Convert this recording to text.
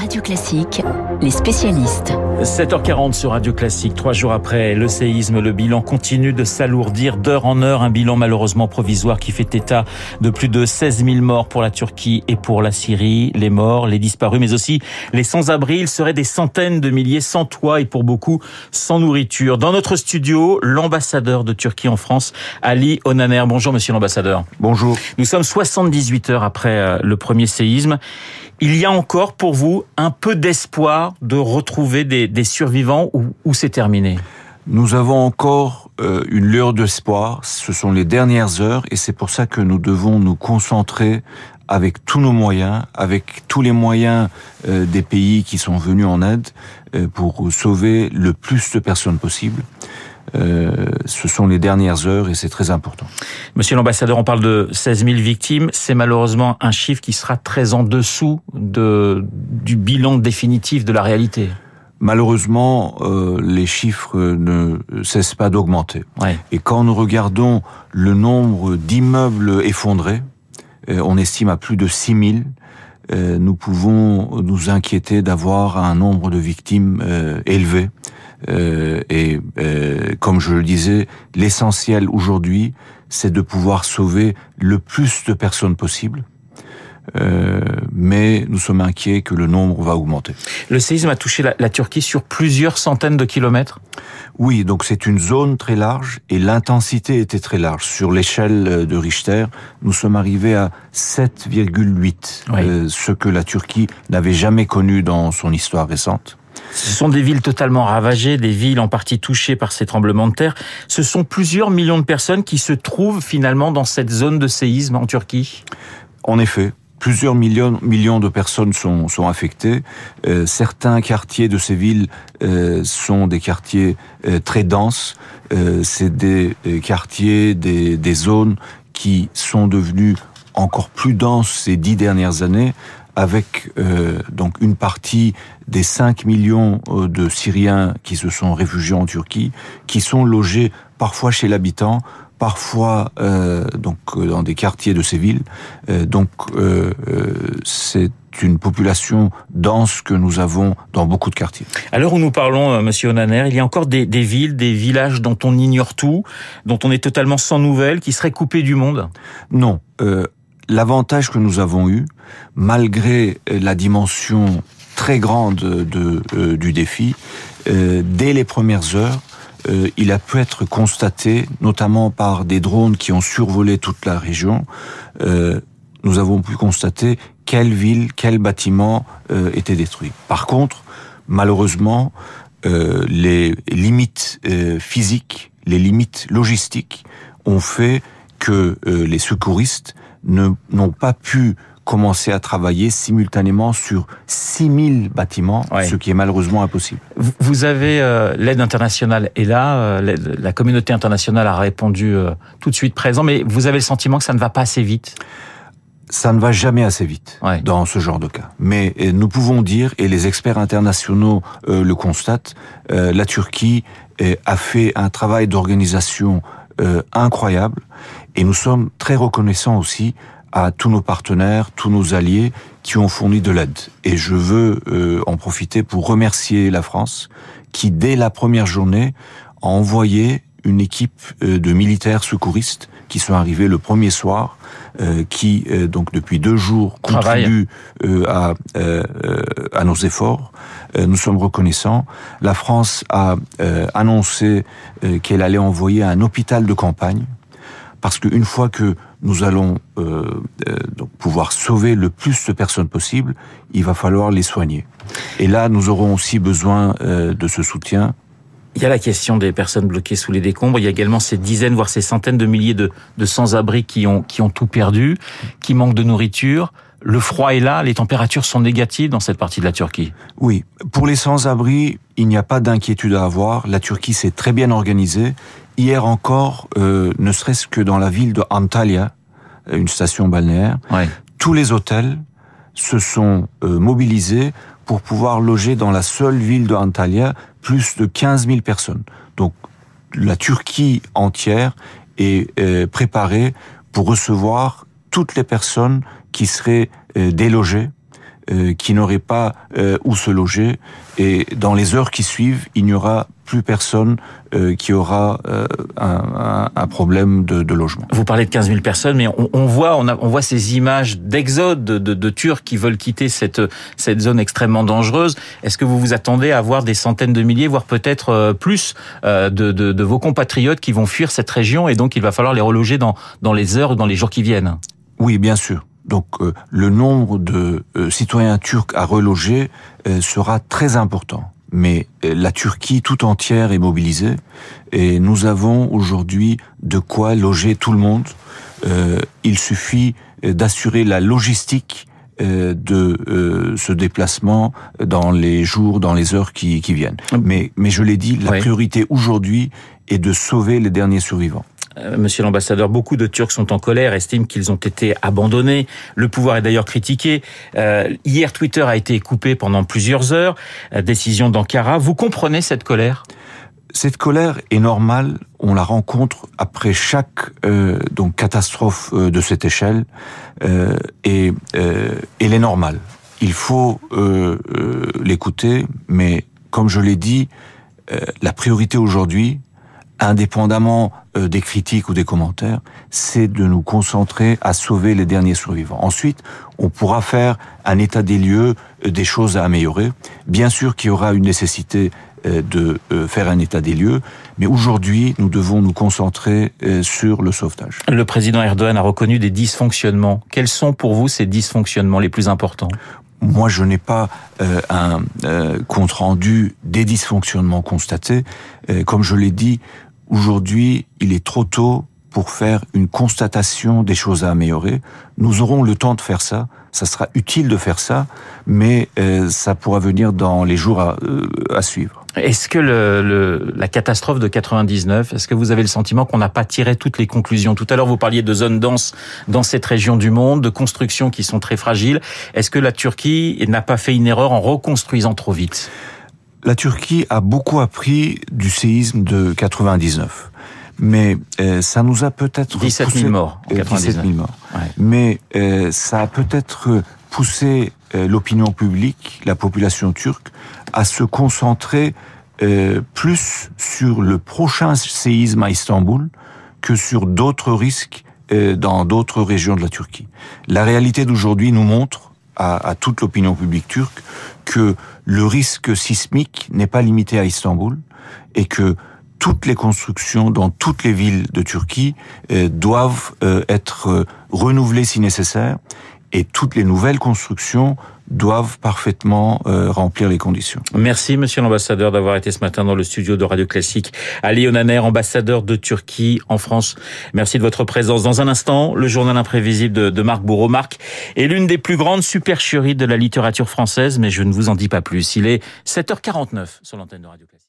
Radio Classique, les spécialistes. 7h40 sur Radio Classique. Trois jours après le séisme, le bilan continue de s'alourdir d'heure en heure. Un bilan malheureusement provisoire qui fait état de plus de 16 000 morts pour la Turquie et pour la Syrie. Les morts, les disparus, mais aussi les sans-abri. Il serait des centaines de milliers sans toit et pour beaucoup sans nourriture. Dans notre studio, l'ambassadeur de Turquie en France, Ali Onaner. Bonjour monsieur l'ambassadeur. Bonjour. Nous sommes 78 heures après euh, le premier séisme. Il y a encore pour vous un peu d'espoir de retrouver des, survivants ou, ou c'est terminé? Nous avons encore euh, une lueur d'espoir. Ce sont les dernières heures et c'est pour ça que nous devons nous concentrer avec tous nos moyens, avec tous les moyens euh, des pays qui sont venus en aide euh, pour sauver le plus de personnes possible. Euh, ce sont les dernières heures et c'est très important. Monsieur l'ambassadeur, on parle de 16 000 victimes. C'est malheureusement un chiffre qui sera très en dessous de, du bilan définitif de la réalité. Malheureusement, euh, les chiffres ne cessent pas d'augmenter. Ouais. Et quand nous regardons le nombre d'immeubles effondrés, euh, on estime à plus de 6 000. Euh, nous pouvons nous inquiéter d'avoir un nombre de victimes euh, élevé. Euh, et euh, comme je le disais, l'essentiel aujourd'hui, c'est de pouvoir sauver le plus de personnes possible. Euh, mais nous sommes inquiets que le nombre va augmenter. Le séisme a touché la, la Turquie sur plusieurs centaines de kilomètres. Oui, donc c'est une zone très large et l'intensité était très large. Sur l'échelle de Richter, nous sommes arrivés à 7,8, Oui. euh, ce que la Turquie n'avait jamais connu dans son histoire récente. Ce sont des villes totalement ravagées, des villes en partie touchées par ces tremblements de terre. Ce sont plusieurs millions de personnes qui se trouvent finalement dans cette zone de séisme en Turquie. En effet, plusieurs millions, millions de personnes sont, sont affectées. Euh, certains quartiers de ces villes euh, sont des quartiers euh, très denses. C'est des quartiers, des, des zones qui sont devenues encore plus denses ces dix dernières années, avec euh, donc une partie des 5 millions euh, de Syriens qui se sont réfugiés en Turquie, qui sont logés parfois chez l'habitant, parfois euh, donc dans des quartiers de ces villes. Euh, donc euh, c'est une population dense que nous avons dans beaucoup de quartiers. À l'heure où nous parlons, Monsieur Onaner, il y a encore des, des villes, des villages dont on ignore tout, dont on est totalement sans nouvelles, qui seraient coupés du monde? Non, l'avantage que nous avons eu, malgré la dimension très grande de, euh, du défi, euh, dès les premières heures, euh, il a pu être constaté, notamment par des drones qui ont survolé toute la région, euh, nous avons pu constater quelle ville, quel bâtiment euh, était détruit. Par contre, malheureusement, euh, les limites euh, physiques, les limites logistiques ont fait que euh, les secouristes n'ont pas pu commencer à travailler simultanément sur 6000 bâtiments, Ouais. ce qui est malheureusement impossible. Vous- avez euh, l'aide internationale est là, euh, la communauté internationale a répondu euh, tout de suite présent, mais vous avez le sentiment que ça ne va pas assez vite? Ça ne va jamais assez vite Ouais. dans ce genre de cas. Mais nous pouvons dire, et les experts internationaux le constatent, la Turquie a fait un travail d'organisation incroyable et nous sommes très reconnaissants aussi à tous nos partenaires, tous nos alliés qui ont fourni de l'aide. Et je veux euh, en profiter pour remercier la France qui, dès la première journée, a envoyé une équipe euh, de militaires secouristes qui sont arrivés le premier soir, euh, qui euh, donc depuis deux jours contribuent euh, à, à nos efforts. Euh, nous sommes reconnaissants. La France a euh, annoncé euh, qu'elle allait envoyer un hôpital de campagne parce qu'une fois que nous allons euh, euh, donc pouvoir sauver le plus de personnes possible, il va falloir les soigner. Et là, nous aurons aussi besoin euh, de ce soutien. Il y a la question des personnes bloquées sous les décombres. Il y a également ces dizaines, voire ces centaines de milliers de, de sans-abri qui ont, qui ont tout perdu, qui manquent de nourriture. Le froid est là, les températures sont négatives dans cette partie de la Turquie. Oui, pour les sans-abri, il n'y a pas d'inquiétude à avoir. La Turquie s'est très bien organisée. Hier encore, euh, ne serait-ce que dans la ville de Antalya, une station balnéaire, Ouais. tous les hôtels se sont euh, mobilisés pour pouvoir loger dans la seule ville de Antalya plus de 15 000 personnes. Donc la Turquie entière est euh, préparée pour recevoir toutes les personnes qui seraient euh, délogées euh, qui n'auraient pas euh, où se loger. Et dans les heures qui suivent, il n'y aura plus personne euh, qui aura un, un, problème de, de, logement. Vous parlez de 15 000 personnes, mais on, on voit, on, a, on, voit ces images d'exode de, de, de, Turcs qui veulent quitter cette, cette zone extrêmement dangereuse. Est-ce que vous vous attendez à voir des centaines de milliers, voire peut-être plus, de, de, vos compatriotes qui vont fuir cette région et donc il va falloir les reloger dans, dans les heures ou dans les jours qui viennent? Oui, bien sûr. Donc euh, le nombre de euh, citoyens turcs à reloger euh, sera très important. Mais la Turquie tout entière est mobilisée et nous avons aujourd'hui de quoi loger tout le monde. il suffit d'assurer la logistique de ce déplacement dans les jours, dans les heures qui, qui viennent. Mais, mais je l'ai dit, la priorité aujourd'hui est de sauver les derniers survivants. Euh, monsieur l'ambassadeur, beaucoup de Turcs sont en colère, estiment qu'ils ont été abandonnés. Le pouvoir est d'ailleurs critiqué. Euh, hier, Twitter a été coupé pendant plusieurs heures. Euh, décision d'Ankara. Vous comprenez cette colère? Cette colère est normale, on la rencontre après chaque donc catastrophe de cette échelle et elle est normale. Il faut l'écouter, mais comme je l'ai dit, la priorité aujourd'hui, indépendamment euh, des critiques ou des commentaires, c'est de nous concentrer à sauver les derniers survivants. Ensuite, on pourra faire un état des lieux, euh, des choses à améliorer. Bien sûr qu'il y aura une nécessité euh, de faire un état des lieux, mais aujourd'hui, nous devons nous concentrer sur le sauvetage. Le président Erdogan a reconnu des dysfonctionnements. Quels sont pour vous ces dysfonctionnements les plus importants? Moi, je n'ai pas un compte rendu des dysfonctionnements constatés. comme je l'ai dit, Aujourd'hui, il est trop tôt pour faire une constatation des choses à améliorer. Nous aurons le temps de faire ça. Ça sera utile de faire ça, mais euh, ça pourra venir dans les jours à, euh, à suivre. Est-ce que le, le, la catastrophe de 99, est-ce que vous avez le sentiment qu'on n'a pas tiré toutes les conclusions? Tout à l'heure, vous parliez de zones denses dans cette région du monde, de constructions qui sont très fragiles. Est-ce que la Turquie n'a pas fait une erreur en reconstruisant trop vite? La Turquie a beaucoup appris du séisme de 99. Mais euh, ça nous a peut-être 17 000 morts. En 17 000 morts. Mais euh, ça a peut-être poussé euh, l'opinion publique, la population turque, à se concentrer plus sur le prochain séisme à Istanbul que sur d'autres risques dans d'autres régions de la Turquie. La réalité d'aujourd'hui nous montre à, toute l'opinion publique turque que le risque sismique n'est pas limité à Istanbul et que toutes les constructions dans toutes les villes de Turquie euh, doivent euh, être euh, renouvelées si nécessaire et toutes les nouvelles constructions doivent parfaitement remplir les conditions. Merci, monsieur l'ambassadeur, d'avoir été ce matin dans le studio de Radio Classique. Ali Onaner, ambassadeur de Turquie en France. Merci de votre présence. Dans un instant, le journal imprévisible de, de Marc Bourreau. Marc est l'une des plus grandes supercheries de la littérature française, mais je ne vous en dis pas plus. Il est 7h49 sur l'antenne de Radio Classique.